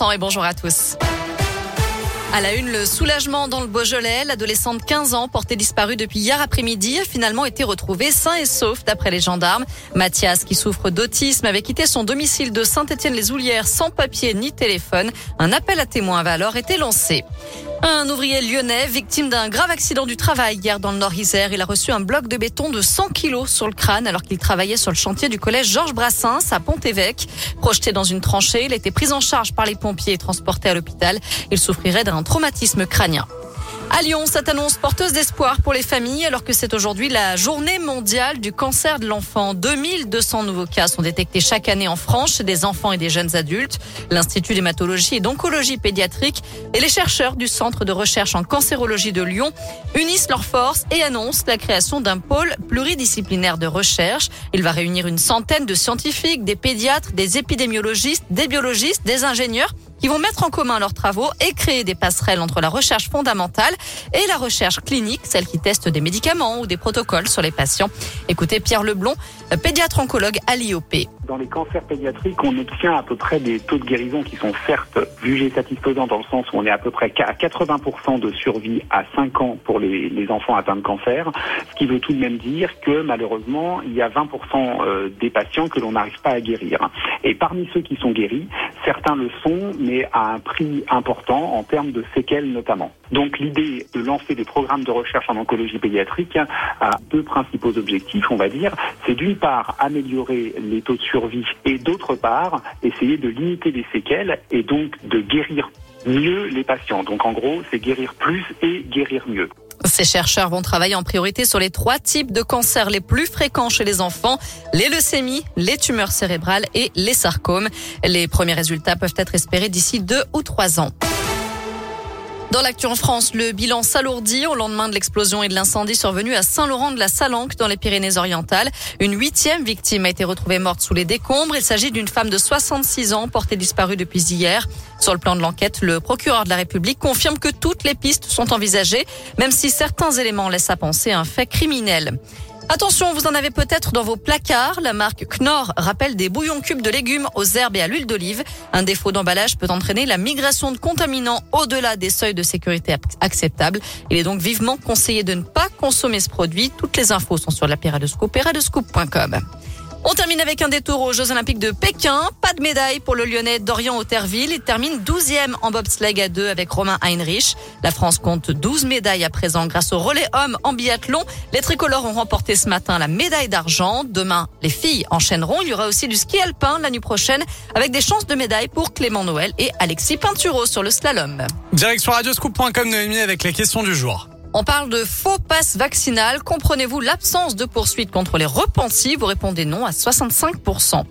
Et bonjour à tous. À la une, le soulagement dans le Beaujolais. L'adolescente de 15 ans, portée disparue depuis hier après-midi, a finalement été retrouvée sain et sauf d'après les gendarmes. Mathias, qui souffre d'autisme, avait quitté son domicile de Saint-Étienne-les-Oulières sans papier ni téléphone. Un appel à témoins avait alors été lancé. Un ouvrier lyonnais, victime d'un grave accident du travail hier dans le Nord-Isère. Il a reçu un bloc de béton de 100 kilos sur le crâne alors qu'il travaillait sur le chantier du collège Georges Brassens à Pont-Évêque. Projeté dans une tranchée, il a été pris en charge par les pompiers et transporté à l'hôpital. Il souffrirait d'un traumatisme crânien. À Lyon, cette annonce porteuse d'espoir pour les familles alors que c'est aujourd'hui la journée mondiale du cancer de l'enfant. 2200 nouveaux cas sont détectés chaque année en France chez des enfants et des jeunes adultes. L'Institut d'hématologie et d'oncologie pédiatrique et les chercheurs du Centre de recherche en cancérologie de Lyon unissent leurs forces et annoncent la création d'un pôle pluridisciplinaire de recherche. Il va réunir une centaine de scientifiques, des pédiatres, des épidémiologistes, des biologistes, des ingénieurs qui vont mettre en commun leurs travaux et créer des passerelles entre la recherche fondamentale et la recherche clinique, celle qui teste des médicaments ou des protocoles sur les patients. Écoutez Pierre Leblon, pédiatre oncologue à l'IOP. Dans les cancers pédiatriques, on obtient à peu près des taux de guérison qui sont certes jugés satisfaisants dans le sens où on est à peu près à 80% de survie à 5 ans pour les, les enfants atteints de cancer, ce qui veut tout de même dire que malheureusement, il y a 20% euh, des patients que l'on n'arrive pas à guérir. Et parmi ceux qui sont guéris, certains le sont, à un prix important en termes de séquelles notamment. Donc l'idée de lancer des programmes de recherche en oncologie pédiatrique a deux principaux objectifs, on va dire. C'est d'une part améliorer les taux de survie et d'autre part essayer de limiter les séquelles et donc de guérir mieux les patients. Donc en gros, c'est guérir plus et guérir mieux. Ces chercheurs vont travailler en priorité sur les trois types de cancers les plus fréquents chez les enfants, les leucémies, les tumeurs cérébrales et les sarcomes. Les premiers résultats peuvent être espérés d'ici deux ou trois ans. Dans l'actu en France, le bilan s'alourdit au lendemain de l'explosion et de l'incendie survenu à Saint-Laurent de la Salanque dans les Pyrénées-Orientales. Une huitième victime a été retrouvée morte sous les décombres. Il s'agit d'une femme de 66 ans portée disparue depuis hier. Sur le plan de l'enquête, le procureur de la République confirme que toutes les pistes sont envisagées, même si certains éléments laissent à penser un fait criminel. Attention, vous en avez peut-être dans vos placards. La marque Knorr rappelle des bouillons cubes de légumes aux herbes et à l'huile d'olive. Un défaut d'emballage peut entraîner la migration de contaminants au-delà des seuils de sécurité acceptables. Il est donc vivement conseillé de ne pas consommer ce produit. Toutes les infos sont sur la Péradescoop, on termine avec un détour aux Jeux Olympiques de Pékin. Pas de médaille pour le Lyonnais Dorian Auterville. Il termine 12e en bobsleigh à deux avec Romain Heinrich. La France compte 12 médailles à présent grâce au relais homme en biathlon. Les tricolores ont remporté ce matin la médaille d'argent. Demain, les filles enchaîneront. Il y aura aussi du ski alpin la nuit prochaine avec des chances de médaille pour Clément Noël et Alexis Pinturo sur le slalom. Direction radioscoop.com Noémie avec la question du jour. On parle de faux passe vaccinal. Comprenez-vous l'absence de poursuite contre les repentis? Vous répondez non à 65%.